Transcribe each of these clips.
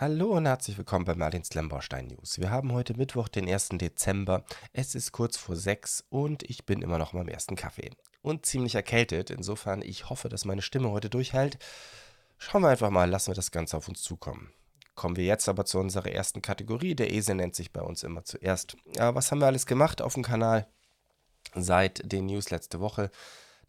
Hallo und herzlich willkommen bei Martins Lemborstein News. Wir haben heute Mittwoch, den 1. Dezember. Es ist kurz vor sechs und ich bin immer noch beim ersten Kaffee. Und ziemlich erkältet. Insofern, ich hoffe, dass meine Stimme heute durchhält. Schauen wir einfach mal, lassen wir das Ganze auf uns zukommen. Kommen wir jetzt aber zu unserer ersten Kategorie. Der Esel nennt sich bei uns immer zuerst. Ja, was haben wir alles gemacht auf dem Kanal seit den News letzte Woche?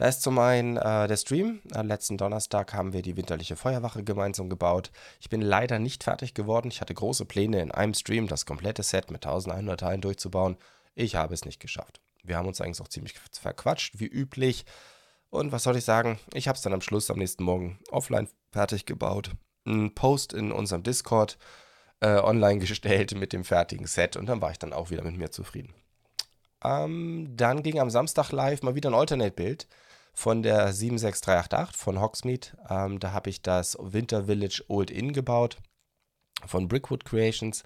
Da ist zum einen äh, der Stream. Am letzten Donnerstag haben wir die winterliche Feuerwache gemeinsam gebaut. Ich bin leider nicht fertig geworden. Ich hatte große Pläne, in einem Stream das komplette Set mit 1100 Teilen durchzubauen. Ich habe es nicht geschafft. Wir haben uns eigentlich auch ziemlich verquatscht, wie üblich. Und was soll ich sagen? Ich habe es dann am Schluss am nächsten Morgen offline fertig gebaut. Ein Post in unserem Discord äh, online gestellt mit dem fertigen Set und dann war ich dann auch wieder mit mir zufrieden. Ähm, dann ging am Samstag live mal wieder ein Alternate-Bild von der 76388 von Hogsmeade. Ähm, da habe ich das Winter Village Old Inn gebaut von Brickwood Creations.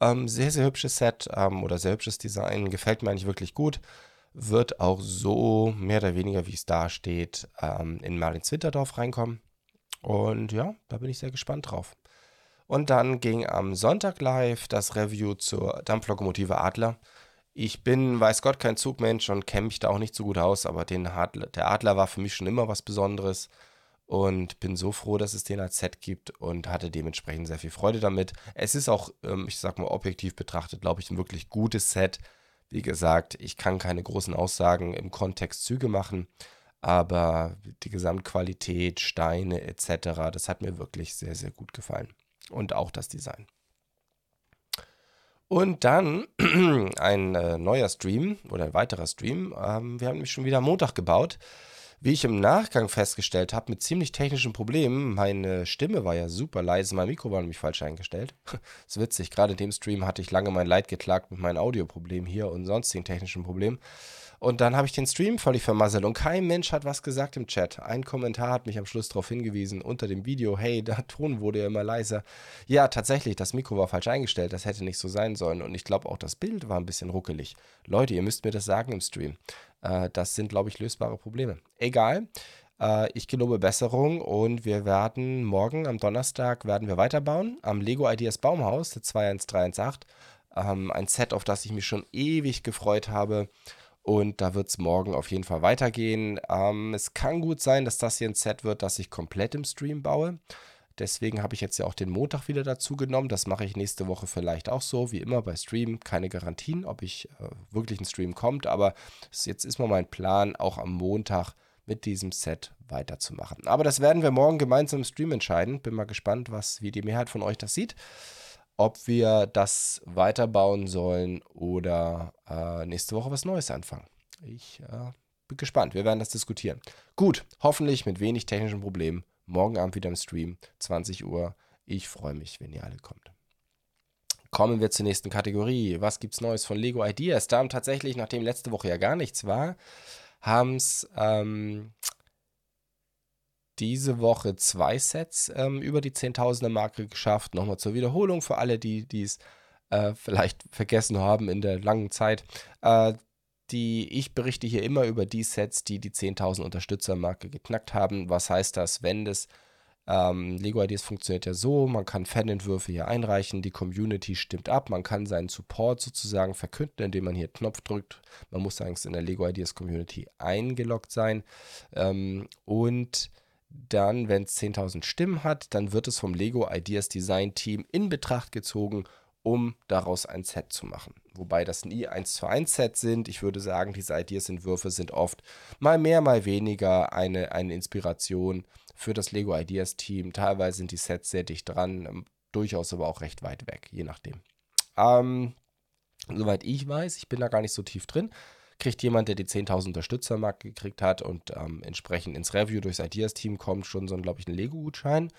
Ähm, sehr, sehr hübsches Set ähm, oder sehr hübsches Design. Gefällt mir eigentlich wirklich gut. Wird auch so mehr oder weniger, wie es da steht, ähm, in Marlins Winterdorf reinkommen. Und ja, da bin ich sehr gespannt drauf. Und dann ging am Sonntag live das Review zur Dampflokomotive Adler. Ich bin, weiß Gott, kein Zugmensch und kenne mich da auch nicht so gut aus, aber den Adler, der Adler war für mich schon immer was Besonderes und bin so froh, dass es den als Set gibt und hatte dementsprechend sehr viel Freude damit. Es ist auch, ähm, ich sag mal, objektiv betrachtet, glaube ich, ein wirklich gutes Set. Wie gesagt, ich kann keine großen Aussagen im Kontext Züge machen, aber die Gesamtqualität, Steine etc., das hat mir wirklich sehr, sehr gut gefallen. Und auch das Design. Und dann ein äh, neuer Stream oder ein weiterer Stream. Ähm, wir haben nämlich schon wieder Montag gebaut. Wie ich im Nachgang festgestellt habe, mit ziemlich technischen Problemen. Meine Stimme war ja super leise, mein Mikro war nämlich falsch eingestellt. ist witzig, gerade in dem Stream hatte ich lange mein Leid geklagt mit meinen Audioproblemen hier und sonstigen technischen Problemen. Und dann habe ich den Stream völlig vermasselt und kein Mensch hat was gesagt im Chat. Ein Kommentar hat mich am Schluss darauf hingewiesen unter dem Video, hey, der Ton wurde ja immer leiser. Ja, tatsächlich, das Mikro war falsch eingestellt, das hätte nicht so sein sollen. Und ich glaube auch das Bild war ein bisschen ruckelig. Leute, ihr müsst mir das sagen im Stream. Äh, das sind, glaube ich, lösbare Probleme. Egal. Äh, ich gelobe Besserung und wir werden morgen am Donnerstag werden wir weiterbauen am Lego Ideas Baumhaus, der 21318. Ähm, ein Set, auf das ich mich schon ewig gefreut habe. Und da wird es morgen auf jeden Fall weitergehen. Ähm, es kann gut sein, dass das hier ein Set wird, das ich komplett im Stream baue. Deswegen habe ich jetzt ja auch den Montag wieder dazu genommen. Das mache ich nächste Woche vielleicht auch so, wie immer bei Stream. Keine Garantien, ob ich äh, wirklich ein Stream kommt, aber jetzt ist mal mein Plan, auch am Montag mit diesem Set weiterzumachen. Aber das werden wir morgen gemeinsam im Stream entscheiden. Bin mal gespannt, was, wie die Mehrheit von euch das sieht ob wir das weiterbauen sollen oder äh, nächste Woche was Neues anfangen. Ich äh, bin gespannt. Wir werden das diskutieren. Gut, hoffentlich mit wenig technischen Problemen. Morgen Abend wieder im Stream, 20 Uhr. Ich freue mich, wenn ihr alle kommt. Kommen wir zur nächsten Kategorie. Was gibt's Neues von Lego Ideas? Da haben tatsächlich, nachdem letzte Woche ja gar nichts war, haben es ähm, diese Woche zwei Sets ähm, über die 10.000er Marke geschafft. Nochmal zur Wiederholung für alle, die es äh, vielleicht vergessen haben in der langen Zeit. Äh, die, ich berichte hier immer über die Sets, die die 10.000 Unterstützermarke geknackt haben. Was heißt das, wenn das ähm, Lego Ideas funktioniert ja so, man kann Fanentwürfe hier einreichen, die Community stimmt ab, man kann seinen Support sozusagen verkünden, indem man hier Knopf drückt. Man muss eigentlich in der Lego Ideas Community eingeloggt sein. Ähm, und dann, wenn es 10.000 Stimmen hat, dann wird es vom Lego Ideas Design Team in Betracht gezogen, um daraus ein Set zu machen. Wobei das nie 1 zu 1 Sets sind. Ich würde sagen, diese Ideas-Entwürfe sind oft mal mehr, mal weniger eine, eine Inspiration für das Lego Ideas Team. Teilweise sind die Sets sehr dicht dran, durchaus aber auch recht weit weg, je nachdem. Ähm, soweit ich weiß, ich bin da gar nicht so tief drin, kriegt jemand, der die 10.000 Unterstützermarke gekriegt hat und ähm, entsprechend ins Review durchs Ideas-Team kommt, schon so, glaube ich, einen Lego-Gutschein,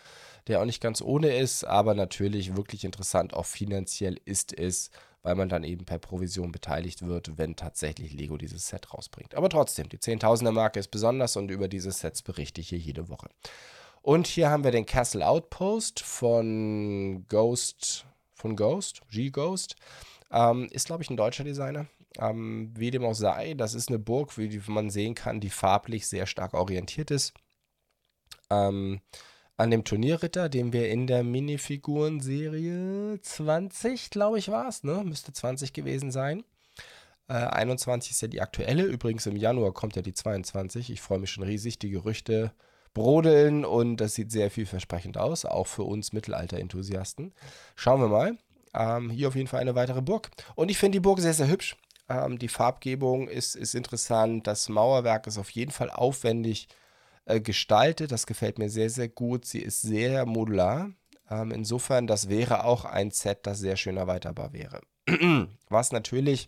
der auch nicht ganz ohne ist, aber natürlich wirklich interessant, auch finanziell ist es, weil man dann eben per Provision beteiligt wird, wenn tatsächlich Lego dieses Set rausbringt. Aber trotzdem, die 10.000er Marke ist besonders und über diese Sets berichte ich hier jede Woche. Und hier haben wir den Castle Outpost von Ghost, von Ghost, G-Ghost. Ähm, ist, glaube ich, ein deutscher Designer. Ähm, wie dem auch sei, das ist eine Burg, wie man sehen kann, die farblich sehr stark orientiert ist. Ähm, an dem Turnierritter, den wir in der Minifiguren-Serie 20, glaube ich, war es, ne? Müsste 20 gewesen sein. Äh, 21 ist ja die aktuelle. Übrigens im Januar kommt ja die 22. Ich freue mich schon riesig. Die Gerüchte brodeln und das sieht sehr vielversprechend aus, auch für uns Mittelalter-Enthusiasten. Schauen wir mal. Ähm, hier auf jeden Fall eine weitere Burg. Und ich finde die Burg sehr, sehr hübsch. Ähm, die Farbgebung ist, ist interessant. Das Mauerwerk ist auf jeden Fall aufwendig äh, gestaltet. Das gefällt mir sehr, sehr gut. Sie ist sehr modular. Ähm, insofern, das wäre auch ein Set, das sehr schön erweiterbar wäre. Was natürlich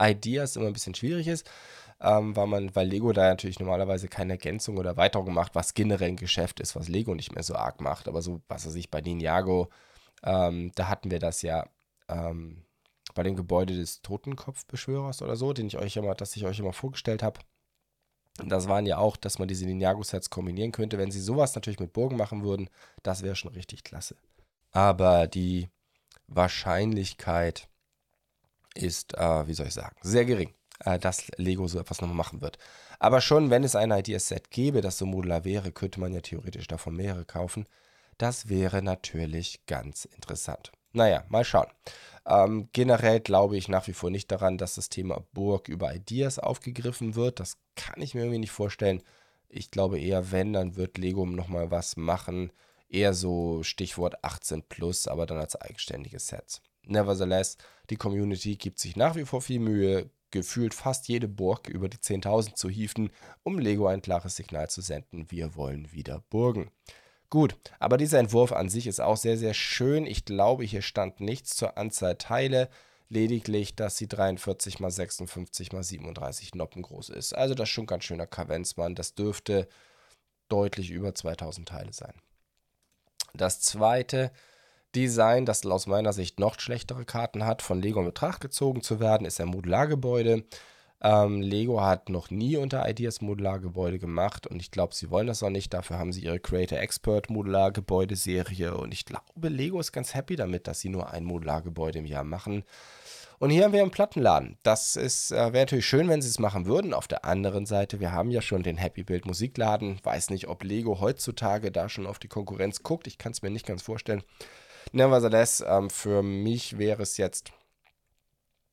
Ideas immer ein bisschen schwierig ist, ähm, weil, man, weil Lego da natürlich normalerweise keine Ergänzung oder Erweiterung macht, was generell ein Geschäft ist, was Lego nicht mehr so arg macht. Aber so, was er sich bei Ninjago, ähm, da hatten wir das ja ähm, bei dem Gebäude des Totenkopfbeschwörers oder so, den ich euch immer, das ich euch immer vorgestellt habe. Das waren ja auch, dass man diese Ninjago-Sets kombinieren könnte. Wenn sie sowas natürlich mit Burgen machen würden, das wäre schon richtig klasse. Aber die Wahrscheinlichkeit ist, äh, wie soll ich sagen, sehr gering, äh, dass Lego so etwas nochmal machen wird. Aber schon, wenn es ein Ideaset gäbe, das so modular wäre, könnte man ja theoretisch davon mehrere kaufen. Das wäre natürlich ganz interessant. Naja, mal schauen. Ähm, generell glaube ich nach wie vor nicht daran, dass das Thema Burg über Ideas aufgegriffen wird. Das kann ich mir irgendwie nicht vorstellen. Ich glaube eher, wenn, dann wird Lego nochmal was machen. Eher so Stichwort 18 plus, aber dann als eigenständiges Set. Nevertheless, die Community gibt sich nach wie vor viel Mühe, gefühlt fast jede Burg über die 10.000 zu hieven, um Lego ein klares Signal zu senden, wir wollen wieder Burgen. Gut, aber dieser Entwurf an sich ist auch sehr, sehr schön. Ich glaube, hier stand nichts zur Anzahl Teile, lediglich, dass sie 43 x 56 x 37 Noppen groß ist. Also das ist schon ganz schöner Kavenzmann. Das dürfte deutlich über 2000 Teile sein. Das zweite Design, das aus meiner Sicht noch schlechtere Karten hat, von Lego in Betracht gezogen zu werden, ist ein Modulargebäude. Ähm, Lego hat noch nie unter Ideas Modulargebäude gemacht und ich glaube, sie wollen das auch nicht. Dafür haben sie ihre Creator Expert Modulargebäude-Serie und ich glaube, Lego ist ganz happy damit, dass sie nur ein Modulargebäude im Jahr machen. Und hier haben wir einen Plattenladen. Das äh, wäre natürlich schön, wenn sie es machen würden. Auf der anderen Seite, wir haben ja schon den Happy Build Musikladen. Weiß nicht, ob Lego heutzutage da schon auf die Konkurrenz guckt. Ich kann es mir nicht ganz vorstellen. Nevertheless, ähm, für mich wäre es jetzt,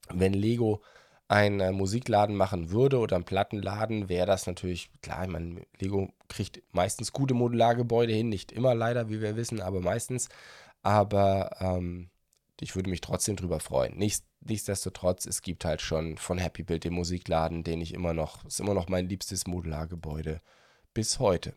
wenn Lego einen äh, Musikladen machen würde oder einen Plattenladen, wäre das natürlich, klar, ich meine, Lego kriegt meistens gute Modulargebäude hin, nicht immer leider, wie wir wissen, aber meistens. Aber ähm, ich würde mich trotzdem drüber freuen. Nichts, nichtsdestotrotz, es gibt halt schon von Happy Build den Musikladen, den ich immer noch, ist immer noch mein liebstes Modulargebäude bis heute.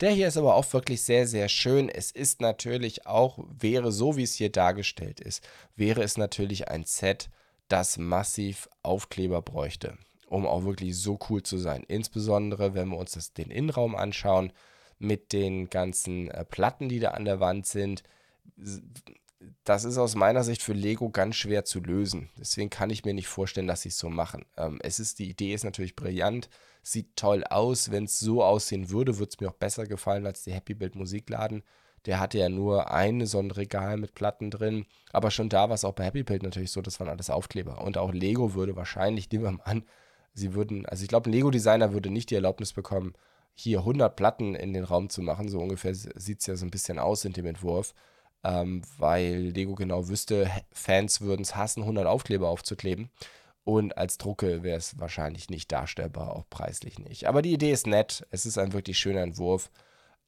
Der hier ist aber auch wirklich sehr, sehr schön. Es ist natürlich auch, wäre so wie es hier dargestellt ist, wäre es natürlich ein Set, das massiv Aufkleber bräuchte, um auch wirklich so cool zu sein. Insbesondere, wenn wir uns das, den Innenraum anschauen, mit den ganzen äh, Platten, die da an der Wand sind. Das ist aus meiner Sicht für Lego ganz schwer zu lösen. Deswegen kann ich mir nicht vorstellen, dass sie es so machen. Ähm, es ist, die Idee ist natürlich brillant, sieht toll aus. Wenn es so aussehen würde, würde es mir auch besser gefallen als die Happy Build Musikladen. Der hatte ja nur ein so mit Platten drin. Aber schon da war es auch bei Happy Build natürlich so, das waren alles Aufkleber. Und auch Lego würde wahrscheinlich, nehmen wir mal an, sie würden, also ich glaube, ein Lego-Designer würde nicht die Erlaubnis bekommen, hier 100 Platten in den Raum zu machen. So ungefähr sieht es ja so ein bisschen aus in dem Entwurf. Ähm, weil Lego genau wüsste, Fans würden es hassen, 100 Aufkleber aufzukleben. Und als Drucke wäre es wahrscheinlich nicht darstellbar, auch preislich nicht. Aber die Idee ist nett. Es ist ein wirklich schöner Entwurf.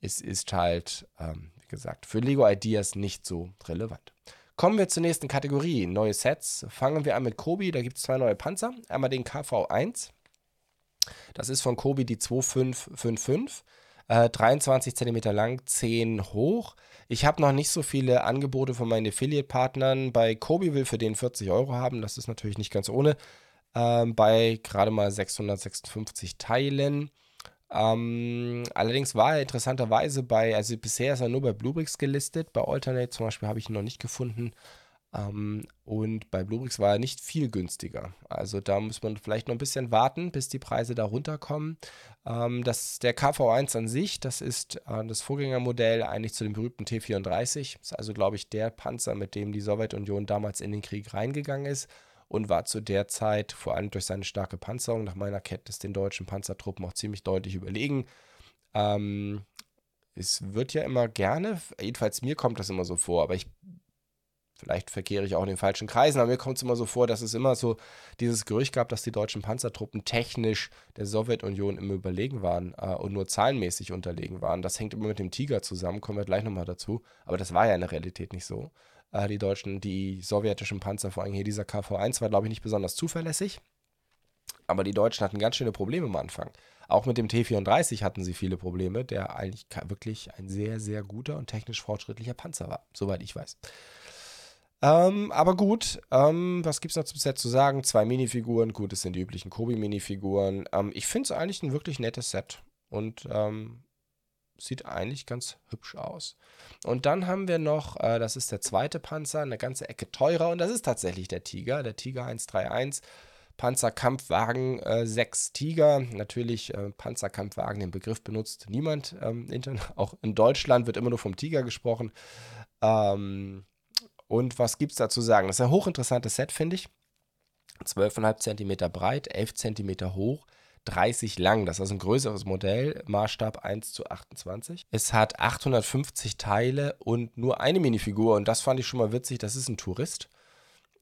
Es ist halt, ähm, gesagt, für Lego Ideas nicht so relevant. Kommen wir zur nächsten Kategorie, neue Sets. Fangen wir an mit Kobi, da gibt es zwei neue Panzer. Einmal den KV1. Das ist von Kobi die 2555. Äh, 23 cm lang, 10 hoch. Ich habe noch nicht so viele Angebote von meinen Affiliate-Partnern. Bei Kobi will für den 40 Euro haben, das ist natürlich nicht ganz ohne. Ähm, bei gerade mal 656 Teilen. Ähm, allerdings war er interessanterweise bei, also bisher ist er nur bei Bluebricks gelistet, bei Alternate zum Beispiel habe ich ihn noch nicht gefunden. Ähm, und bei Bluebricks war er nicht viel günstiger. Also da muss man vielleicht noch ein bisschen warten, bis die Preise da runterkommen. Ähm, das, der KV1 an sich, das ist äh, das Vorgängermodell eigentlich zu dem berühmten T34. Das ist also, glaube ich, der Panzer, mit dem die Sowjetunion damals in den Krieg reingegangen ist und war zu der Zeit, vor allem durch seine starke Panzerung, nach meiner Kenntnis den deutschen Panzertruppen auch ziemlich deutlich überlegen. Ähm, es wird ja immer gerne, jedenfalls mir kommt das immer so vor, aber ich vielleicht verkehre ich auch in den falschen Kreisen, aber mir kommt es immer so vor, dass es immer so dieses Gerücht gab, dass die deutschen Panzertruppen technisch der Sowjetunion immer überlegen waren äh, und nur zahlenmäßig unterlegen waren. Das hängt immer mit dem Tiger zusammen, kommen wir gleich nochmal dazu. Aber das war ja in der Realität nicht so. Äh, die deutschen, die sowjetischen Panzer, vor allem hier dieser KV-1, war, glaube ich, nicht besonders zuverlässig. Aber die Deutschen hatten ganz schöne Probleme am Anfang. Auch mit dem T-34 hatten sie viele Probleme, der eigentlich wirklich ein sehr, sehr guter und technisch fortschrittlicher Panzer war, soweit ich weiß. Ähm, aber gut, ähm, was gibt es noch zum Set zu sagen? Zwei Minifiguren, gut, es sind die üblichen Kobi-Minifiguren. Ähm, ich finde es eigentlich ein wirklich nettes Set und ähm, sieht eigentlich ganz hübsch aus. Und dann haben wir noch, äh, das ist der zweite Panzer, eine ganze Ecke teurer und das ist tatsächlich der Tiger, der Tiger 131. Panzerkampfwagen äh, 6 Tiger. Natürlich äh, Panzerkampfwagen, den Begriff benutzt niemand. Ähm, auch in Deutschland wird immer nur vom Tiger gesprochen. Ähm, und was gibt es da zu sagen? Das ist ein hochinteressantes Set, finde ich. 12,5 cm breit, 11 cm hoch, 30 lang. Das ist ein größeres Modell, Maßstab 1 zu 28. Es hat 850 Teile und nur eine Minifigur. Und das fand ich schon mal witzig. Das ist ein Tourist,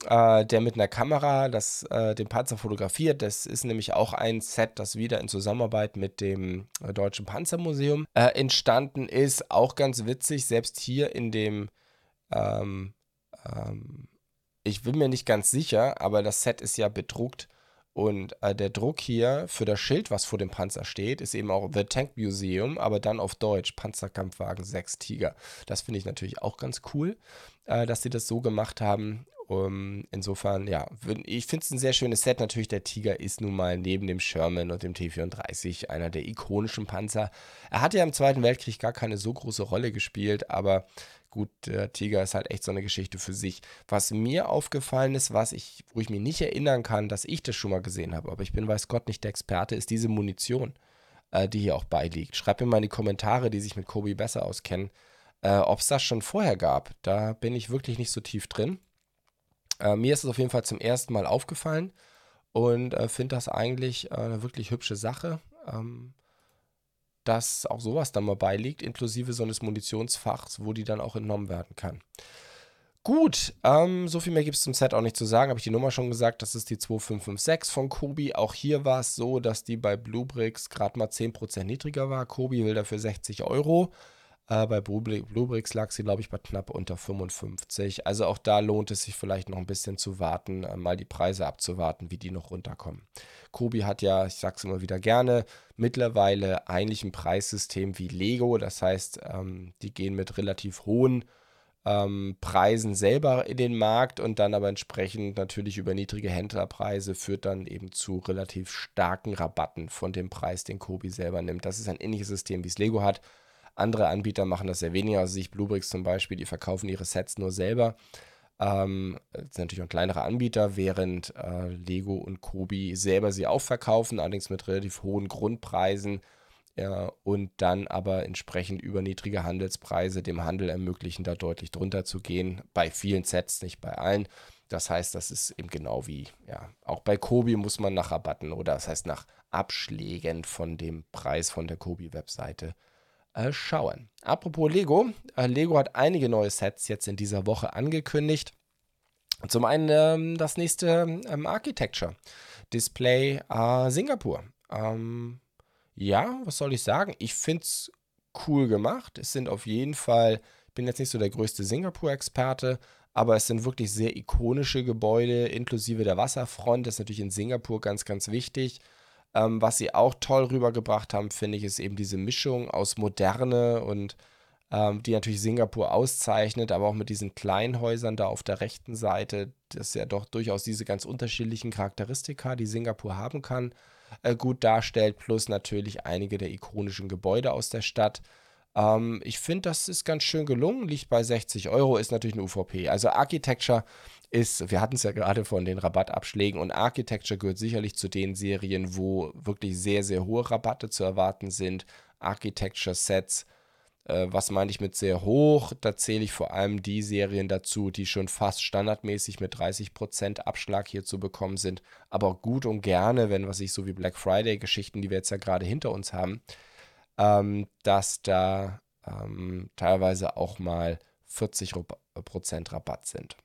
äh, der mit einer Kamera das, äh, den Panzer fotografiert. Das ist nämlich auch ein Set, das wieder in Zusammenarbeit mit dem äh, Deutschen Panzermuseum äh, entstanden ist. Auch ganz witzig, selbst hier in dem ähm, ähm, ich bin mir nicht ganz sicher, aber das Set ist ja bedruckt. Und äh, der Druck hier für das Schild, was vor dem Panzer steht, ist eben auch The Tank Museum, aber dann auf Deutsch Panzerkampfwagen 6 Tiger. Das finde ich natürlich auch ganz cool, äh, dass sie das so gemacht haben. Um, insofern, ja, ich finde es ein sehr schönes Set. Natürlich, der Tiger ist nun mal neben dem Sherman und dem T-34 einer der ikonischen Panzer. Er hat ja im Zweiten Weltkrieg gar keine so große Rolle gespielt, aber gut, der Tiger ist halt echt so eine Geschichte für sich. Was mir aufgefallen ist, was ich, wo ich mich nicht erinnern kann, dass ich das schon mal gesehen habe, aber ich bin weiß Gott nicht der Experte, ist diese Munition, äh, die hier auch beiliegt. Schreibt mir mal in die Kommentare, die sich mit Kobi besser auskennen, äh, ob es das schon vorher gab. Da bin ich wirklich nicht so tief drin. Äh, mir ist es auf jeden Fall zum ersten Mal aufgefallen und äh, finde das eigentlich eine wirklich hübsche Sache. Ähm, dass auch sowas dann mal beiliegt, inklusive so eines Munitionsfachs, wo die dann auch entnommen werden kann. Gut, ähm, so viel mehr gibt es zum Set auch nicht zu sagen. Habe ich die Nummer schon gesagt, das ist die 2556 von Kobi. Auch hier war es so, dass die bei Bluebricks gerade mal 10% niedriger war. Kobi will dafür 60 Euro. Äh, bei Bluebricks lag sie, glaube ich, bei knapp unter 55. Also auch da lohnt es sich vielleicht noch ein bisschen zu warten, äh, mal die Preise abzuwarten, wie die noch runterkommen. Kobi hat ja, ich sage es immer wieder gerne, mittlerweile eigentlich ein Preissystem wie Lego. Das heißt, ähm, die gehen mit relativ hohen ähm, Preisen selber in den Markt und dann aber entsprechend natürlich über niedrige Händlerpreise führt dann eben zu relativ starken Rabatten von dem Preis, den Kobi selber nimmt. Das ist ein ähnliches System, wie es Lego hat. Andere Anbieter machen das sehr weniger. Also sich Bluebricks zum Beispiel, die verkaufen ihre Sets nur selber. Ähm, sind natürlich auch kleinere Anbieter, während äh, Lego und Kobi selber sie auch verkaufen, allerdings mit relativ hohen Grundpreisen ja, und dann aber entsprechend über niedrige Handelspreise dem Handel ermöglichen, da deutlich drunter zu gehen. Bei vielen Sets, nicht bei allen. Das heißt, das ist eben genau wie, ja, auch bei Kobi muss man nach Rabatten oder das heißt nach Abschlägen von dem Preis von der Kobi-Webseite äh, schauen. Apropos Lego, äh, Lego hat einige neue Sets jetzt in dieser Woche angekündigt. Zum einen ähm, das nächste ähm, Architecture Display äh, Singapur. Ähm, ja, was soll ich sagen? Ich finde es cool gemacht. Es sind auf jeden Fall, ich bin jetzt nicht so der größte Singapur-Experte, aber es sind wirklich sehr ikonische Gebäude, inklusive der Wasserfront. Das ist natürlich in Singapur ganz, ganz wichtig. Ähm, was sie auch toll rübergebracht haben, finde ich, ist eben diese Mischung aus Moderne und ähm, die natürlich Singapur auszeichnet, aber auch mit diesen kleinen Häusern da auf der rechten Seite, das ja doch durchaus diese ganz unterschiedlichen Charakteristika, die Singapur haben kann, äh, gut darstellt, plus natürlich einige der ikonischen Gebäude aus der Stadt. Ähm, ich finde, das ist ganz schön gelungen, liegt bei 60 Euro, ist natürlich eine UVP. Also Architecture ist, wir hatten es ja gerade von den Rabattabschlägen und Architecture gehört sicherlich zu den Serien, wo wirklich sehr, sehr hohe Rabatte zu erwarten sind. Architecture Sets, äh, was meine ich mit sehr hoch? Da zähle ich vor allem die Serien dazu, die schon fast standardmäßig mit 30% Abschlag hier zu bekommen sind. Aber gut und gerne, wenn was ich so wie Black Friday Geschichten, die wir jetzt ja gerade hinter uns haben, ähm, dass da ähm, teilweise auch mal 40% Rabatt sind.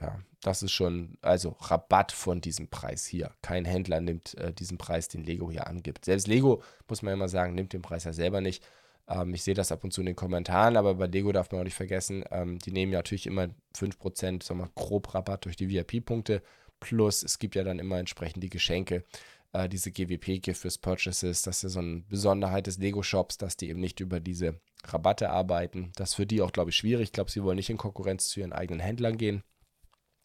Ja, das ist schon, also Rabatt von diesem Preis hier. Kein Händler nimmt äh, diesen Preis, den Lego hier angibt. Selbst Lego, muss man immer sagen, nimmt den Preis ja selber nicht. Ähm, ich sehe das ab und zu in den Kommentaren, aber bei Lego darf man auch nicht vergessen, ähm, die nehmen ja natürlich immer 5%, sagen wir, grob Rabatt durch die VIP-Punkte. Plus, es gibt ja dann immer entsprechend die Geschenke, äh, diese GWP-Gift fürs Purchases. Das ist ja so eine Besonderheit des Lego-Shops, dass die eben nicht über diese Rabatte arbeiten. Das ist für die auch, glaube ich, schwierig. Ich glaube, sie wollen nicht in Konkurrenz zu ihren eigenen Händlern gehen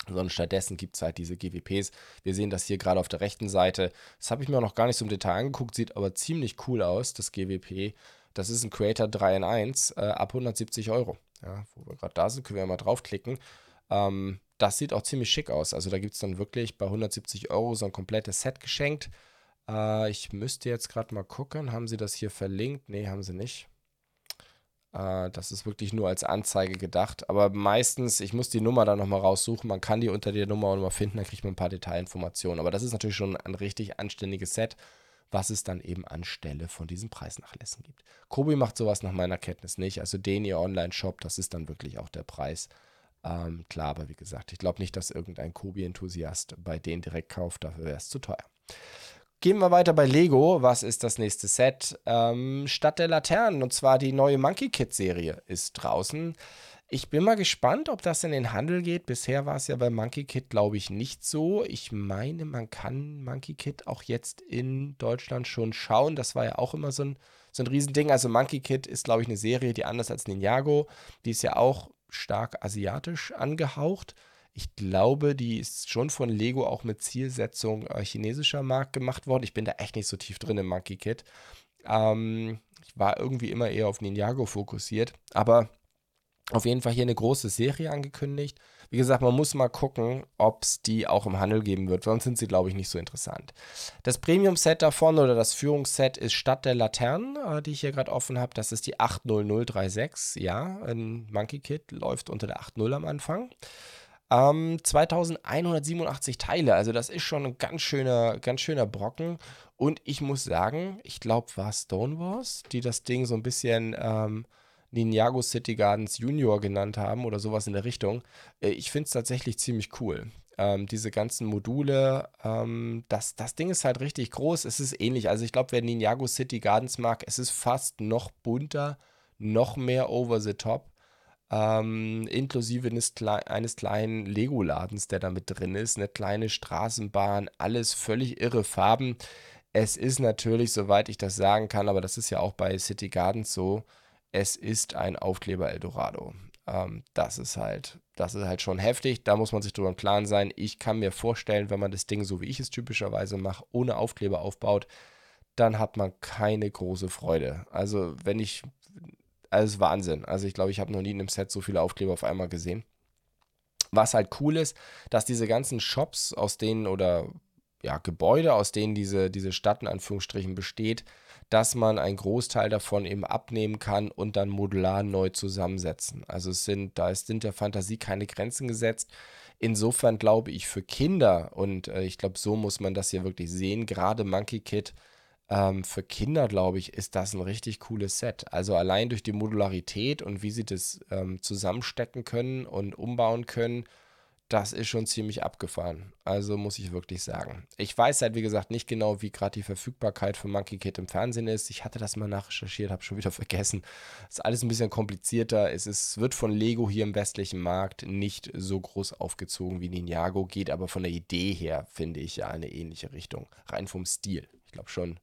sondern stattdessen gibt es halt diese GWPs. Wir sehen das hier gerade auf der rechten Seite. Das habe ich mir auch noch gar nicht so im Detail angeguckt, sieht aber ziemlich cool aus, das GWP. Das ist ein Creator 3 in 1 äh, ab 170 Euro. Ja, wo wir gerade da sind, können wir mal draufklicken. Ähm, das sieht auch ziemlich schick aus. Also da gibt es dann wirklich bei 170 Euro so ein komplettes Set geschenkt. Äh, ich müsste jetzt gerade mal gucken, haben sie das hier verlinkt? Nee, haben sie nicht. Äh, das ist wirklich nur als Anzeige gedacht. Aber meistens, ich muss die Nummer dann nochmal raussuchen. Man kann die unter der Nummer auch nochmal finden, dann kriegt man ein paar Detailinformationen. Aber das ist natürlich schon ein richtig anständiges Set, was es dann eben anstelle von diesen Preisnachlässen gibt. Kobi macht sowas nach meiner Kenntnis nicht. Also den ihr Online-Shop, das ist dann wirklich auch der Preis. Ähm, klar, aber wie gesagt, ich glaube nicht, dass irgendein Kobi-Enthusiast bei denen direkt kauft. Dafür wäre es zu teuer. Gehen wir weiter bei Lego. Was ist das nächste Set? Ähm, Stadt der Laternen. Und zwar die neue Monkey Kid Serie ist draußen. Ich bin mal gespannt, ob das in den Handel geht. Bisher war es ja bei Monkey Kid, glaube ich, nicht so. Ich meine, man kann Monkey Kid auch jetzt in Deutschland schon schauen. Das war ja auch immer so ein, so ein Riesending. Also Monkey Kid ist, glaube ich, eine Serie, die anders als Ninjago. Die ist ja auch stark asiatisch angehaucht. Ich glaube, die ist schon von Lego auch mit Zielsetzung äh, chinesischer Markt gemacht worden. Ich bin da echt nicht so tief drin im Monkey Kit. Ähm, ich war irgendwie immer eher auf Ninjago fokussiert. Aber auf jeden Fall hier eine große Serie angekündigt. Wie gesagt, man muss mal gucken, ob es die auch im Handel geben wird. Sonst sind sie, glaube ich, nicht so interessant. Das Premium-Set davon oder das Führungsset ist Stadt der Laternen, äh, die ich hier gerade offen habe. Das ist die 80036. Ja, ein Monkey Kit läuft unter der 8.0 am Anfang. Ähm, 2187 Teile, also das ist schon ein ganz schöner, ganz schöner Brocken. Und ich muss sagen, ich glaube, war Stone Wars, die das Ding so ein bisschen ähm, Ninjago City Gardens Junior genannt haben oder sowas in der Richtung. Äh, ich finde es tatsächlich ziemlich cool. Ähm, diese ganzen Module, ähm, das, das Ding ist halt richtig groß. Es ist ähnlich. Also ich glaube, wer Ninjago City Gardens mag, es ist fast noch bunter, noch mehr over the top ähm, inklusive eines, eines kleinen Lego-Ladens, der da mit drin ist, eine kleine Straßenbahn, alles völlig irre Farben. Es ist natürlich, soweit ich das sagen kann, aber das ist ja auch bei City Gardens so, es ist ein Aufkleber Eldorado. Ähm, das ist halt, das ist halt schon heftig. Da muss man sich drüber im Klaren sein. Ich kann mir vorstellen, wenn man das Ding so wie ich es typischerweise mache, ohne Aufkleber aufbaut, dann hat man keine große Freude. Also wenn ich also Wahnsinn. Also ich glaube, ich habe noch nie in einem Set so viele Aufkleber auf einmal gesehen. Was halt cool ist, dass diese ganzen Shops, aus denen oder ja, Gebäude, aus denen diese, diese Stadt in Anführungsstrichen besteht, dass man einen Großteil davon eben abnehmen kann und dann modular neu zusammensetzen. Also es sind, da sind der Fantasie keine Grenzen gesetzt. Insofern glaube ich für Kinder, und äh, ich glaube, so muss man das hier wirklich sehen, gerade Monkey Kid ähm, für Kinder, glaube ich, ist das ein richtig cooles Set. Also allein durch die Modularität und wie sie das ähm, zusammenstecken können und umbauen können, das ist schon ziemlich abgefahren. Also muss ich wirklich sagen. Ich weiß halt, wie gesagt, nicht genau, wie gerade die Verfügbarkeit von Monkey Kid im Fernsehen ist. Ich hatte das mal nachrecherchiert, habe schon wieder vergessen. Ist alles ein bisschen komplizierter. Es ist, wird von Lego hier im westlichen Markt nicht so groß aufgezogen wie Ninjago, geht aber von der Idee her, finde ich, ja eine ähnliche Richtung. Rein vom Stil. Ich glaube schon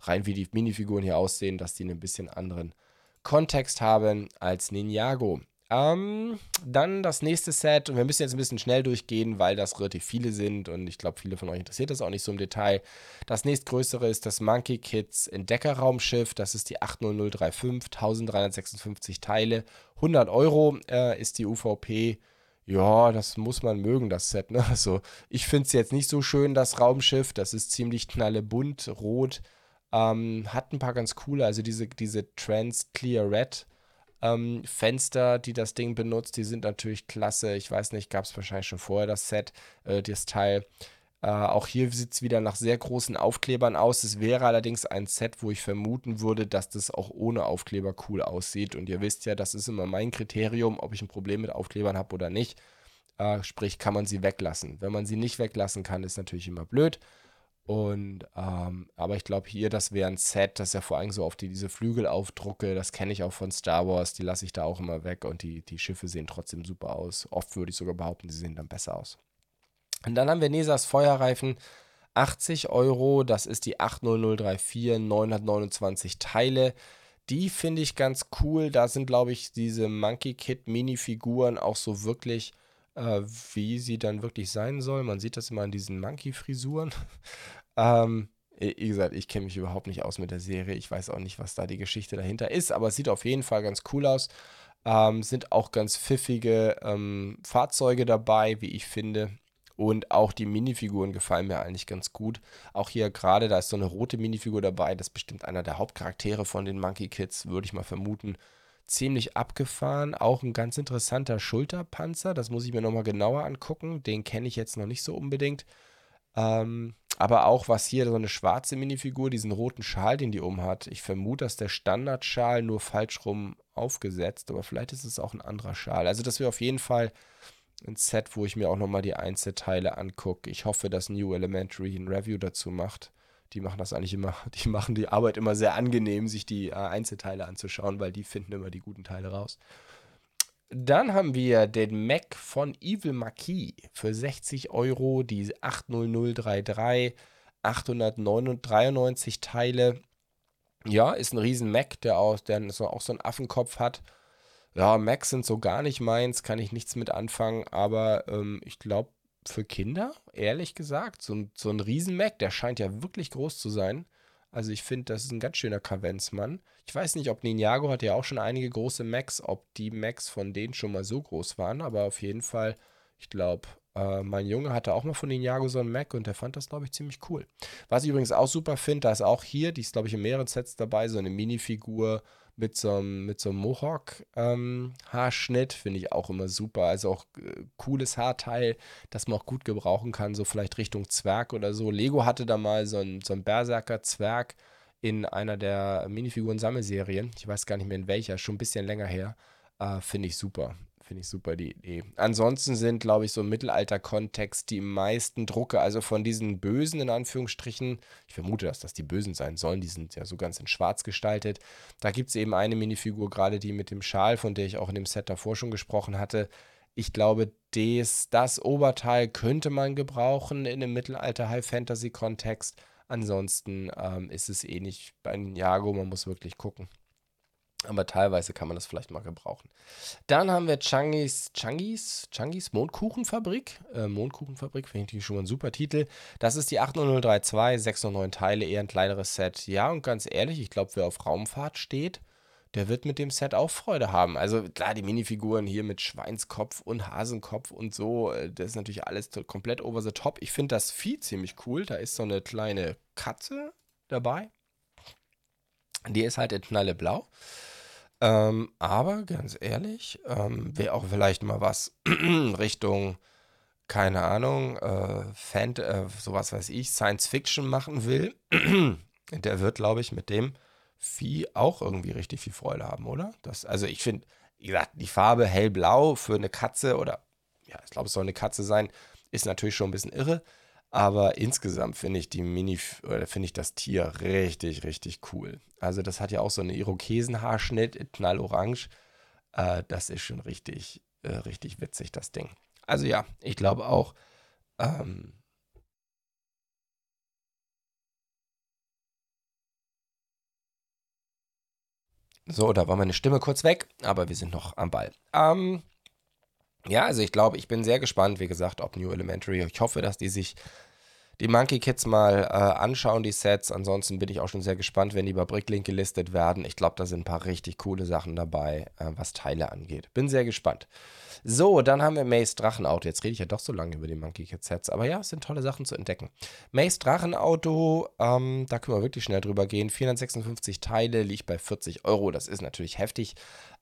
rein wie die Minifiguren hier aussehen, dass die einen bisschen anderen Kontext haben als Ninjago. Ähm, dann das nächste Set, und wir müssen jetzt ein bisschen schnell durchgehen, weil das relativ viele sind und ich glaube, viele von euch interessiert das auch nicht so im Detail. Das nächstgrößere ist das Monkey Kids Entdeckerraumschiff, das ist die 80035, 1356 Teile, 100 Euro äh, ist die UVP. Ja, das muss man mögen, das Set. Ne? Also, ich finde es jetzt nicht so schön, das Raumschiff. Das ist ziemlich knallebunt, rot. Ähm, hat ein paar ganz coole, also diese, diese Trans Clear Red ähm, Fenster, die das Ding benutzt, die sind natürlich klasse. Ich weiß nicht, gab es wahrscheinlich schon vorher das Set, äh, das Teil. Äh, auch hier sieht es wieder nach sehr großen Aufklebern aus. Es wäre allerdings ein Set, wo ich vermuten würde, dass das auch ohne Aufkleber cool aussieht. Und ihr wisst ja, das ist immer mein Kriterium, ob ich ein Problem mit Aufklebern habe oder nicht. Äh, sprich, kann man sie weglassen. Wenn man sie nicht weglassen kann, ist natürlich immer blöd. Und, ähm, aber ich glaube hier, das wäre ein Set, das ja vor allem so auf die, diese Flügelaufdrucke, das kenne ich auch von Star Wars, die lasse ich da auch immer weg und die, die Schiffe sehen trotzdem super aus. Oft würde ich sogar behaupten, sie sehen dann besser aus. Und dann haben wir Nesas Feuerreifen, 80 Euro, das ist die 80034, 929 Teile. Die finde ich ganz cool. Da sind, glaube ich, diese Monkey Kid Minifiguren auch so wirklich äh, wie sie dann wirklich sein soll. Man sieht das immer an diesen Monkey-Frisuren. Ähm, wie gesagt, ich kenne mich überhaupt nicht aus mit der Serie. Ich weiß auch nicht, was da die Geschichte dahinter ist, aber es sieht auf jeden Fall ganz cool aus. Ähm, sind auch ganz pfiffige ähm, Fahrzeuge dabei, wie ich finde. Und auch die Minifiguren gefallen mir eigentlich ganz gut. Auch hier gerade, da ist so eine rote Minifigur dabei. Das ist bestimmt einer der Hauptcharaktere von den Monkey Kids, würde ich mal vermuten ziemlich abgefahren. Auch ein ganz interessanter Schulterpanzer. Das muss ich mir nochmal genauer angucken. Den kenne ich jetzt noch nicht so unbedingt. Ähm, aber auch was hier, so eine schwarze Minifigur, diesen roten Schal, den die umhat. Ich vermute, dass der Standardschal nur falsch rum aufgesetzt, aber vielleicht ist es auch ein anderer Schal. Also das wäre auf jeden Fall ein Set, wo ich mir auch nochmal die Einzelteile angucke. Ich hoffe, dass New Elementary ein Review dazu macht die machen das eigentlich immer, die machen die Arbeit immer sehr angenehm, sich die äh, Einzelteile anzuschauen, weil die finden immer die guten Teile raus. Dann haben wir den Mac von Evil Marquis für 60 Euro, die 80033, 893 Teile. Ja, ist ein riesen Mac, der auch, der so, auch so einen Affenkopf hat. Ja, Macs sind so gar nicht meins, kann ich nichts mit anfangen, aber ähm, ich glaube, für Kinder, ehrlich gesagt. So, so ein Riesen-Mac, der scheint ja wirklich groß zu sein. Also ich finde, das ist ein ganz schöner Kavenzmann. Ich weiß nicht, ob Ninjago hat ja auch schon einige große Macs, ob die Macs von denen schon mal so groß waren, aber auf jeden Fall, ich glaube, äh, mein Junge hatte auch mal von Ninjago so einen Mac und der fand das, glaube ich, ziemlich cool. Was ich übrigens auch super finde, da ist auch hier, die ist, glaube ich, in mehreren Sets dabei, so eine Minifigur mit so einem, mit so einem Mohawk-Haarschnitt. Ähm, Finde ich auch immer super. Also auch äh, cooles Haarteil, das man auch gut gebrauchen kann, so vielleicht Richtung Zwerg oder so. Lego hatte da mal so einen, so einen Berserker-Zwerg in einer der Minifiguren-Sammelserien. Ich weiß gar nicht mehr in welcher, schon ein bisschen länger her. Äh, Finde ich super. Finde ich super die Idee. Ansonsten sind, glaube ich, so im Mittelalter-Kontext die meisten Drucke, also von diesen Bösen in Anführungsstrichen, ich vermute, dass das die Bösen sein sollen, die sind ja so ganz in schwarz gestaltet. Da gibt es eben eine Minifigur, gerade die mit dem Schal, von der ich auch in dem Set davor schon gesprochen hatte. Ich glaube, des, das Oberteil könnte man gebrauchen in einem Mittelalter-High-Fantasy-Kontext. Ansonsten ähm, ist es eh nicht bei Ninjago, man muss wirklich gucken. Aber teilweise kann man das vielleicht mal gebrauchen. Dann haben wir Changis, Changis, Changis Mondkuchenfabrik. Äh, Mondkuchenfabrik finde ich schon mal ein super Titel. Das ist die 80032, 6 und 9 Teile, eher ein kleineres Set. Ja, und ganz ehrlich, ich glaube, wer auf Raumfahrt steht, der wird mit dem Set auch Freude haben. Also klar, die Minifiguren hier mit Schweinskopf und Hasenkopf und so, äh, das ist natürlich alles komplett over the top. Ich finde das Vieh ziemlich cool. Da ist so eine kleine Katze dabei. Die ist halt in knalleblau. Ähm, aber ganz ehrlich, ähm, wer auch vielleicht mal was Richtung, keine Ahnung, äh, Fan, äh, sowas weiß ich, Science Fiction machen will, der wird, glaube ich, mit dem Vieh auch irgendwie richtig viel Freude haben, oder? Das, also ich finde, wie gesagt, die Farbe hellblau für eine Katze oder, ja, ich glaube, es soll eine Katze sein, ist natürlich schon ein bisschen irre. Aber insgesamt finde ich die Mini oder finde ich das Tier richtig, richtig cool. Also das hat ja auch so einen Irokesenhaarschnitt knallorange. Äh, das ist schon richtig, äh, richtig witzig, das Ding. Also ja, ich glaube auch. Ähm, so, da war meine Stimme kurz weg, aber wir sind noch am Ball. Ähm, ja, also ich glaube, ich bin sehr gespannt, wie gesagt, ob New Elementary. Ich hoffe, dass die sich die Monkey Kids mal äh, anschauen, die Sets. Ansonsten bin ich auch schon sehr gespannt, wenn die bei Bricklink gelistet werden. Ich glaube, da sind ein paar richtig coole Sachen dabei, äh, was Teile angeht. Bin sehr gespannt. So, dann haben wir Mace Drachenauto. Jetzt rede ich ja doch so lange über die Monkey Kids Sets, aber ja, es sind tolle Sachen zu entdecken. Mace Drachenauto, ähm, da können wir wirklich schnell drüber gehen. 456 Teile, liegt bei 40 Euro. Das ist natürlich heftig.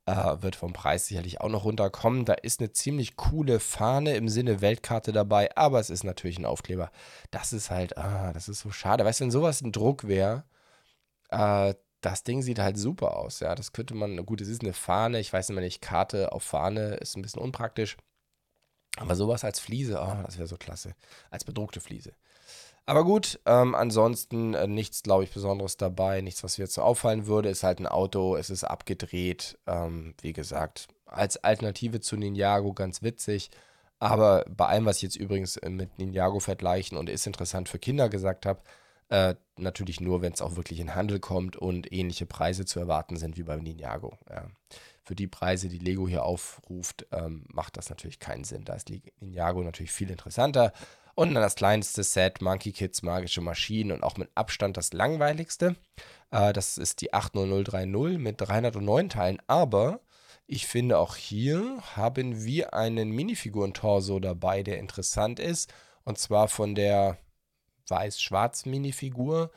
Äh, wird vom Preis sicherlich auch noch runterkommen. Da ist eine ziemlich coole Fahne im Sinne Weltkarte dabei, aber es ist natürlich ein Aufkleber. Das ist halt, ah, das ist so schade. Weißt du, wenn sowas ein Druck wäre, äh, das Ding sieht halt super aus. Ja, das könnte man, gut, es ist eine Fahne, ich weiß immer nicht, Karte auf Fahne ist ein bisschen unpraktisch. Aber sowas als Fliese, oh, das wäre so klasse. Als bedruckte Fliese. Aber gut, ähm, ansonsten äh, nichts, glaube ich, Besonderes dabei. Nichts, was mir jetzt so auffallen würde. Ist halt ein Auto, es ist abgedreht. Ähm, wie gesagt, als Alternative zu Ninjago ganz witzig. Aber bei allem, was ich jetzt übrigens äh, mit Ninjago vergleichen und ist interessant für Kinder gesagt habe, äh, natürlich nur, wenn es auch wirklich in Handel kommt und ähnliche Preise zu erwarten sind wie beim Ninjago. Ja. Für die Preise, die Lego hier aufruft, ähm, macht das natürlich keinen Sinn. Da ist Ninjago natürlich viel interessanter. Und dann das kleinste Set, Monkey Kids Magische Maschinen und auch mit Abstand das langweiligste. Äh, das ist die 80030 mit 309 Teilen. Aber ich finde auch hier haben wir einen Minifiguren-Torso dabei, der interessant ist. Und zwar von der weiß-schwarz-Minifigur.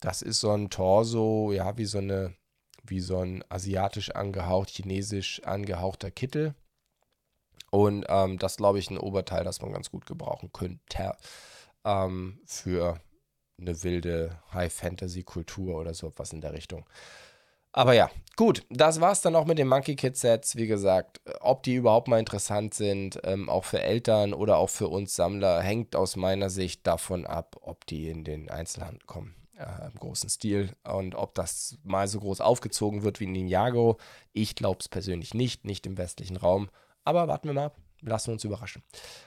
Das ist so ein Torso, ja, wie so eine, wie so ein asiatisch angehaucht, chinesisch angehauchter Kittel. Und ähm, das glaube ich ein Oberteil, das man ganz gut gebrauchen könnte ähm, für eine wilde High-Fantasy-Kultur oder so etwas in der Richtung. Aber ja, gut, das war es dann auch mit den Monkey Kid Sets. Wie gesagt, ob die überhaupt mal interessant sind, ähm, auch für Eltern oder auch für uns Sammler, hängt aus meiner Sicht davon ab, ob die in den Einzelhandel kommen. Äh, Im großen Stil und ob das mal so groß aufgezogen wird wie in Ninjago. Ich glaube es persönlich nicht, nicht im westlichen Raum. Aber warten wir mal ab. Lassen wir uns überraschen.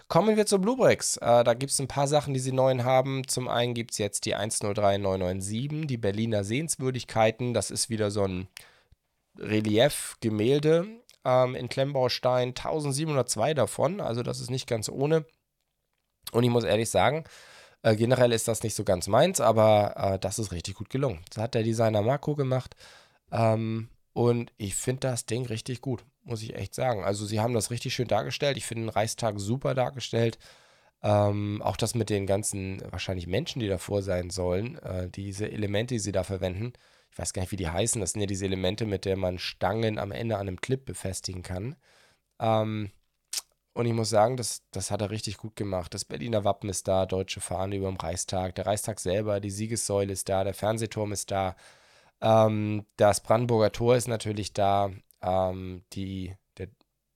Kommen wir zu Bluebricks. Äh, da gibt es ein paar Sachen, die sie neu haben. Zum einen gibt es jetzt die 103997, die Berliner Sehenswürdigkeiten. Das ist wieder so ein Relief-Gemälde ähm, in Klemmbaustein. 1702 davon, also das ist nicht ganz ohne. Und ich muss ehrlich sagen, äh, generell ist das nicht so ganz meins, aber äh, das ist richtig gut gelungen. Das hat der Designer Marco gemacht. Ähm, und ich finde das Ding richtig gut muss ich echt sagen. Also sie haben das richtig schön dargestellt. Ich finde den Reichstag super dargestellt. Ähm, auch das mit den ganzen wahrscheinlich Menschen, die davor sein sollen, äh, diese Elemente, die sie da verwenden. Ich weiß gar nicht, wie die heißen. Das sind ja diese Elemente, mit denen man Stangen am Ende an einem Clip befestigen kann. Ähm, und ich muss sagen, das, das hat er richtig gut gemacht. Das Berliner Wappen ist da, deutsche Fahne über dem Reichstag, der Reichstag selber, die Siegessäule ist da, der Fernsehturm ist da. Ähm, das Brandenburger Tor ist natürlich da. Ähm, die, der,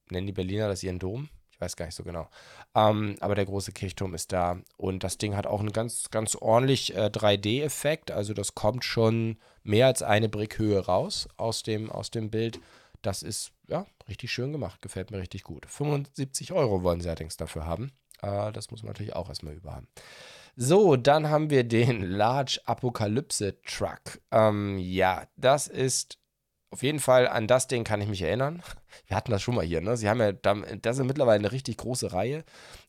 nennen die Berliner das ihren Dom? Ich weiß gar nicht so genau. Ähm, aber der große Kirchturm ist da. Und das Ding hat auch einen ganz, ganz ordentlich äh, 3D-Effekt. Also das kommt schon mehr als eine Brickhöhe raus aus dem, aus dem Bild. Das ist ja richtig schön gemacht. Gefällt mir richtig gut. 75 Euro wollen sie allerdings dafür haben. Äh, das muss man natürlich auch erstmal überhaben. So, dann haben wir den Large Apokalypse Truck. Ähm, ja, das ist auf jeden Fall an das Ding kann ich mich erinnern. Wir hatten das schon mal hier, ne? Sie haben ja, das ist mittlerweile eine richtig große Reihe.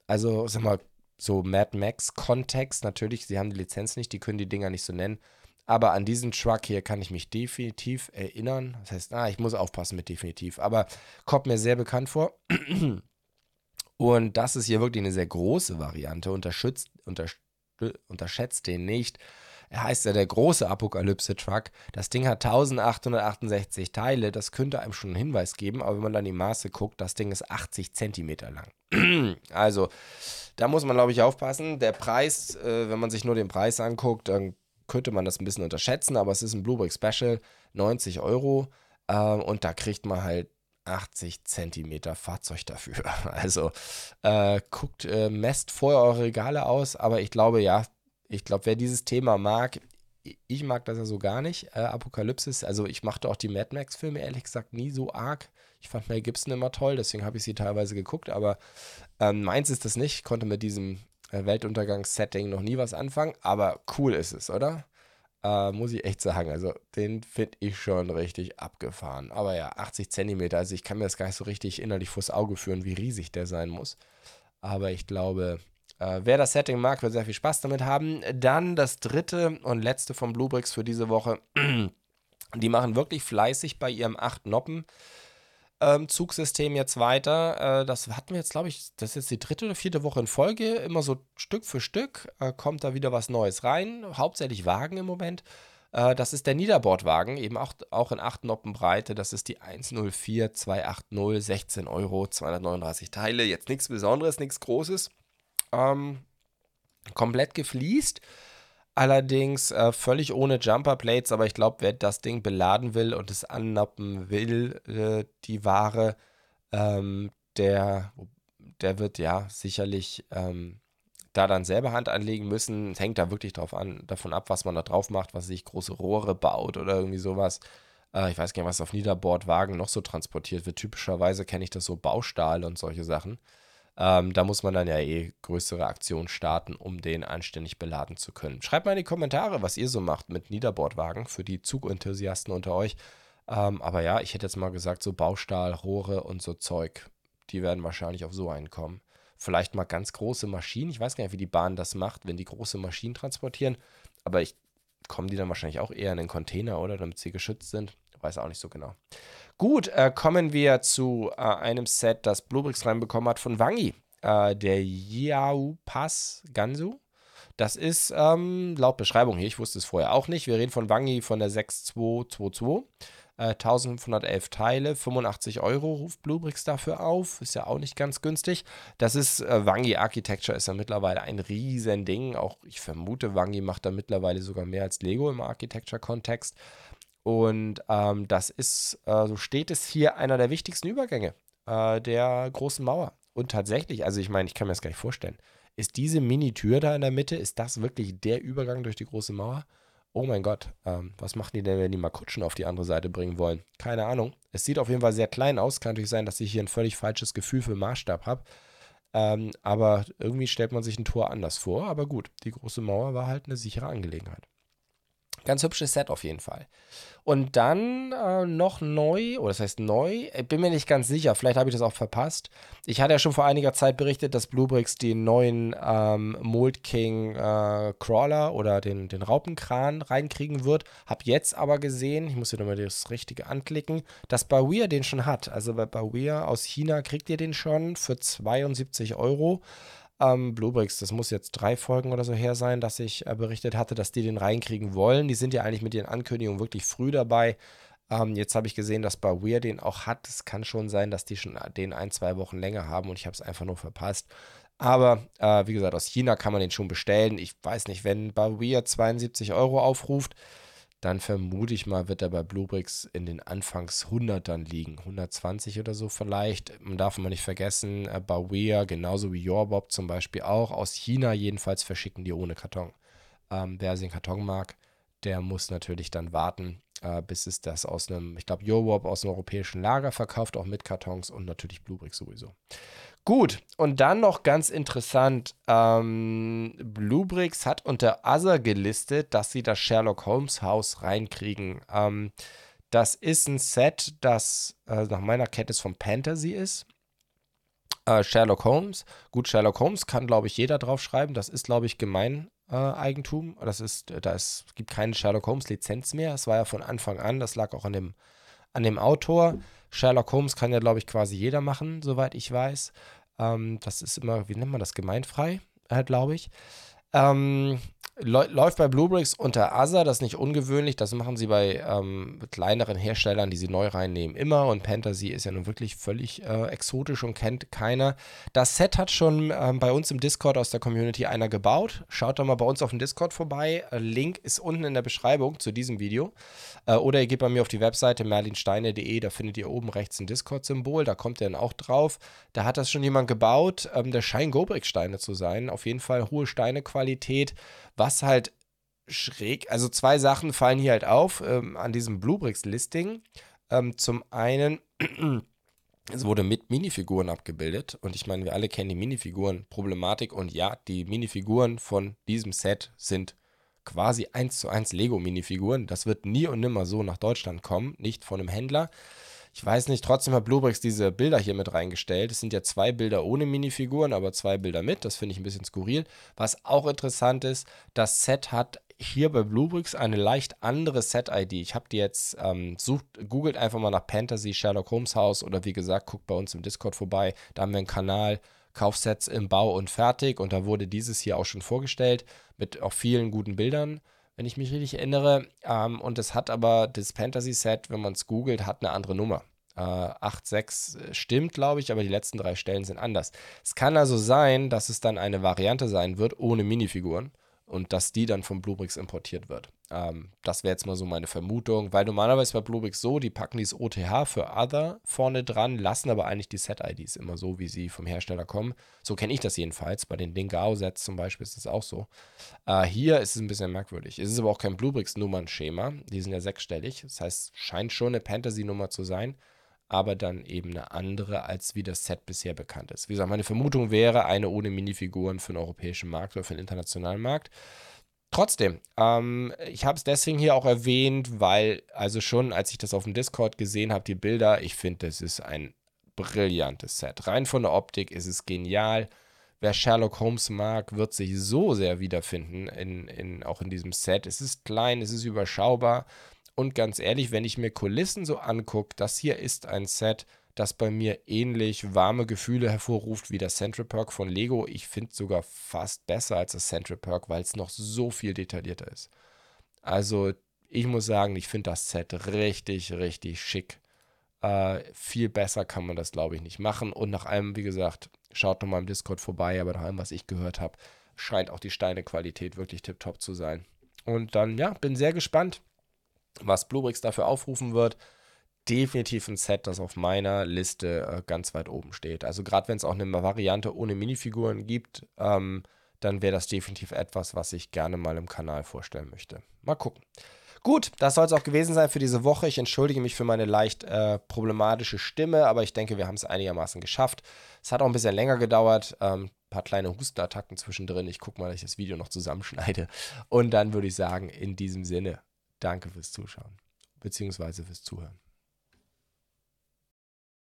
Also, sag mal, so Mad Max-Kontext natürlich. Sie haben die Lizenz nicht, die können die Dinger nicht so nennen. Aber an diesen Truck hier kann ich mich definitiv erinnern. Das heißt, ah, ich muss aufpassen mit definitiv. Aber kommt mir sehr bekannt vor. Und das ist hier wirklich eine sehr große Variante. Unterschützt, untersch unterschätzt den nicht. Er heißt ja der große Apokalypse-Truck. Das Ding hat 1868 Teile. Das könnte einem schon einen Hinweis geben, aber wenn man dann die Maße guckt, das Ding ist 80 Zentimeter lang. also, da muss man, glaube ich, aufpassen. Der Preis, äh, wenn man sich nur den Preis anguckt, dann könnte man das ein bisschen unterschätzen, aber es ist ein Bluebrick Special, 90 Euro. Äh, und da kriegt man halt 80 Zentimeter Fahrzeug dafür. Also äh, guckt, äh, messt vorher eure Regale aus, aber ich glaube, ja, ich glaube, wer dieses Thema mag, ich mag das ja so gar nicht, äh, Apokalypsis. Also ich machte auch die Mad Max-Filme ehrlich gesagt nie so arg. Ich fand Mel Gibson immer toll, deswegen habe ich sie teilweise geguckt, aber ähm, meins ist das nicht. Ich konnte mit diesem äh, Weltuntergangs-Setting noch nie was anfangen, aber cool ist es, oder? Äh, muss ich echt sagen. Also den finde ich schon richtig abgefahren. Aber ja, 80 Zentimeter, also ich kann mir das gar nicht so richtig innerlich vors Auge führen, wie riesig der sein muss. Aber ich glaube, wer das Setting mag, wird sehr viel Spaß damit haben. Dann das dritte und letzte von Bluebricks für diese Woche. Die machen wirklich fleißig bei ihrem 8 Noppen. Ähm, Zugsystem jetzt weiter. Äh, das hatten wir jetzt, glaube ich, das ist jetzt die dritte oder vierte Woche in Folge. Immer so Stück für Stück äh, kommt da wieder was Neues rein. Hauptsächlich Wagen im Moment. Äh, das ist der Niederbordwagen, eben auch, auch in 8 Noppen Breite. Das ist die 104 280, 16 Euro, 239 Teile. Jetzt nichts Besonderes, nichts Großes. Ähm, komplett gefliest. Allerdings äh, völlig ohne Jumper Plates, aber ich glaube, wer das Ding beladen will und es annappen will, äh, die Ware, ähm, der, der wird ja sicherlich ähm, da dann selber Hand anlegen müssen. Es hängt da wirklich drauf an, davon ab, was man da drauf macht, was sich große Rohre baut oder irgendwie sowas. Äh, ich weiß gar nicht, was auf Niederbordwagen noch so transportiert wird. Typischerweise kenne ich das so Baustahl und solche Sachen. Ähm, da muss man dann ja eh größere Aktionen starten, um den anständig beladen zu können. Schreibt mal in die Kommentare, was ihr so macht mit Niederbordwagen für die Zugenthusiasten unter euch. Ähm, aber ja, ich hätte jetzt mal gesagt, so Baustahl, Rohre und so Zeug, die werden wahrscheinlich auf so einen kommen. Vielleicht mal ganz große Maschinen. Ich weiß gar nicht, wie die Bahn das macht, wenn die große Maschinen transportieren. Aber ich kommen die dann wahrscheinlich auch eher in den Container, oder? Damit sie geschützt sind. Weiß auch nicht so genau. Gut, äh, kommen wir zu äh, einem Set, das Bluebricks reinbekommen hat von Wangi. Äh, der Yao Pass Gansu. Das ist ähm, laut Beschreibung hier, ich wusste es vorher auch nicht. Wir reden von Wangi von der 6222. 1511 äh, Teile, 85 Euro ruft Bluebricks dafür auf. Ist ja auch nicht ganz günstig. Das ist, äh, Wangi Architecture ist ja mittlerweile ein riesen Ding. Auch ich vermute, Wangi macht da mittlerweile sogar mehr als Lego im Architecture-Kontext. Und ähm, das ist, äh, so steht es hier, einer der wichtigsten Übergänge äh, der großen Mauer. Und tatsächlich, also ich meine, ich kann mir das gar nicht vorstellen, ist diese Mini-Tür da in der Mitte, ist das wirklich der Übergang durch die große Mauer? Oh mein Gott, ähm, was machen die denn, wenn die mal Kutschen auf die andere Seite bringen wollen? Keine Ahnung. Es sieht auf jeden Fall sehr klein aus. Kann natürlich sein, dass ich hier ein völlig falsches Gefühl für Maßstab habe. Ähm, aber irgendwie stellt man sich ein Tor anders vor. Aber gut, die große Mauer war halt eine sichere Angelegenheit. Ganz hübsches Set auf jeden Fall. Und dann äh, noch neu, oder das heißt neu, bin mir nicht ganz sicher, vielleicht habe ich das auch verpasst. Ich hatte ja schon vor einiger Zeit berichtet, dass Bluebricks den neuen ähm, Mold King äh, Crawler oder den, den Raupenkran reinkriegen wird. Hab jetzt aber gesehen, ich muss hier nochmal das Richtige anklicken, dass Bawir den schon hat. Also bei Bawir aus China kriegt ihr den schon für 72 Euro. Ähm, Bluebricks, das muss jetzt drei Folgen oder so her sein, dass ich äh, berichtet hatte, dass die den reinkriegen wollen. Die sind ja eigentlich mit den Ankündigungen wirklich früh dabei. Ähm, jetzt habe ich gesehen, dass bei Weir den auch hat. Es kann schon sein, dass die schon den ein, zwei Wochen länger haben und ich habe es einfach nur verpasst. Aber äh, wie gesagt, aus China kann man den schon bestellen. Ich weiß nicht, wenn Weir 72 Euro aufruft, dann vermute ich mal, wird er bei Bluebricks in den Anfangs 100ern liegen. 120 oder so vielleicht. Man darf mal nicht vergessen, äh, Bawea, genauso wie Yorbob zum Beispiel auch, aus China jedenfalls verschicken die ohne Karton. Ähm, wer den Karton mag, der muss natürlich dann warten, äh, bis es das aus einem, ich glaube, Yorbob aus einem europäischen Lager verkauft, auch mit Kartons und natürlich Bluebricks sowieso. Gut, und dann noch ganz interessant, ähm, Bluebricks hat unter Other gelistet, dass sie das Sherlock Holmes Haus reinkriegen. Ähm, das ist ein Set, das äh, nach meiner Kenntnis von Fantasy ist. Äh, Sherlock Holmes. Gut, Sherlock Holmes kann, glaube ich, jeder draufschreiben. Das ist, glaube ich, Gemeineigentum. Äh, das ist, da ist, gibt keine Sherlock Holmes Lizenz mehr. Es war ja von Anfang an, das lag auch an dem, an dem Autor. Sherlock Holmes kann ja, glaube ich, quasi jeder machen, soweit ich weiß. Ähm, das ist immer, wie nennt man das, gemeinfrei, äh, glaube ich. Ähm, läuft bei Bluebricks unter ASA, das ist nicht ungewöhnlich, das machen sie bei ähm, kleineren Herstellern, die sie neu reinnehmen, immer und Fantasy ist ja nun wirklich völlig äh, exotisch und kennt keiner. Das Set hat schon ähm, bei uns im Discord aus der Community einer gebaut. Schaut doch mal bei uns auf dem Discord vorbei. Äh, Link ist unten in der Beschreibung zu diesem Video. Äh, oder ihr geht bei mir auf die Webseite merlinsteine.de, da findet ihr oben rechts ein Discord-Symbol, da kommt ihr dann auch drauf. Da hat das schon jemand gebaut. Ähm, der scheint Gobrick-Steine zu sein. Auf jeden Fall hohe Steinequalität. Was halt schräg, also zwei Sachen fallen hier halt auf ähm, an diesem Bluebricks-Listing. Ähm, zum einen, es wurde mit Minifiguren abgebildet und ich meine, wir alle kennen die Minifiguren-Problematik und ja, die Minifiguren von diesem Set sind quasi eins zu eins Lego-Minifiguren. Das wird nie und nimmer so nach Deutschland kommen, nicht von einem Händler. Ich weiß nicht, trotzdem hat Bluebricks diese Bilder hier mit reingestellt. Es sind ja zwei Bilder ohne Minifiguren, aber zwei Bilder mit. Das finde ich ein bisschen skurril. Was auch interessant ist, das Set hat hier bei Bluebricks eine leicht andere Set-ID. Ich habe die jetzt, ähm, sucht, googelt einfach mal nach Fantasy Sherlock Holmes Haus oder wie gesagt, guckt bei uns im Discord vorbei. Da haben wir einen Kanal, Kaufsets im Bau und fertig und da wurde dieses hier auch schon vorgestellt mit auch vielen guten Bildern wenn ich mich richtig erinnere. Ähm, und es hat aber das Fantasy-Set, wenn man es googelt, hat eine andere Nummer. Äh, 8.6 stimmt, glaube ich, aber die letzten drei Stellen sind anders. Es kann also sein, dass es dann eine Variante sein wird ohne Minifiguren und dass die dann von Bluebricks importiert wird. Ähm, das wäre jetzt mal so meine Vermutung, weil normalerweise bei Bluebricks so, die packen dieses OTH für Other vorne dran, lassen aber eigentlich die Set-IDs immer so, wie sie vom Hersteller kommen. So kenne ich das jedenfalls. Bei den Dingao-Sets zum Beispiel ist das auch so. Äh, hier ist es ein bisschen merkwürdig. Es ist aber auch kein Bluebricks-Nummernschema. Die sind ja sechsstellig. Das heißt, scheint schon eine Fantasy-Nummer zu sein aber dann eben eine andere, als wie das Set bisher bekannt ist. Wie gesagt, meine Vermutung wäre eine ohne Minifiguren für den europäischen Markt oder für den internationalen Markt. Trotzdem, ähm, ich habe es deswegen hier auch erwähnt, weil, also schon, als ich das auf dem Discord gesehen habe, die Bilder, ich finde, das ist ein brillantes Set. Rein von der Optik ist es genial. Wer Sherlock Holmes mag, wird sich so sehr wiederfinden, in, in, auch in diesem Set. Es ist klein, es ist überschaubar. Und ganz ehrlich, wenn ich mir Kulissen so angucke, das hier ist ein Set, das bei mir ähnlich warme Gefühle hervorruft wie das Central Perk von Lego. Ich finde es sogar fast besser als das Central Perk, weil es noch so viel detaillierter ist. Also ich muss sagen, ich finde das Set richtig, richtig schick. Äh, viel besser kann man das, glaube ich, nicht machen. Und nach allem, wie gesagt, schaut nochmal im Discord vorbei, aber nach allem, was ich gehört habe, scheint auch die Steinequalität wirklich tiptop zu sein. Und dann, ja, bin sehr gespannt, was Bluebricks dafür aufrufen wird definitiv ein Set, das auf meiner Liste äh, ganz weit oben steht. Also gerade wenn es auch eine Variante ohne Minifiguren gibt, ähm, dann wäre das definitiv etwas, was ich gerne mal im Kanal vorstellen möchte. Mal gucken. Gut, das soll es auch gewesen sein für diese Woche. Ich entschuldige mich für meine leicht äh, problematische Stimme, aber ich denke, wir haben es einigermaßen geschafft. Es hat auch ein bisschen länger gedauert. Ähm, paar kleine Hustenattacken zwischendrin. Ich gucke mal, dass ich das Video noch zusammenschneide. Und dann würde ich sagen, in diesem Sinne, danke fürs Zuschauen, beziehungsweise fürs Zuhören.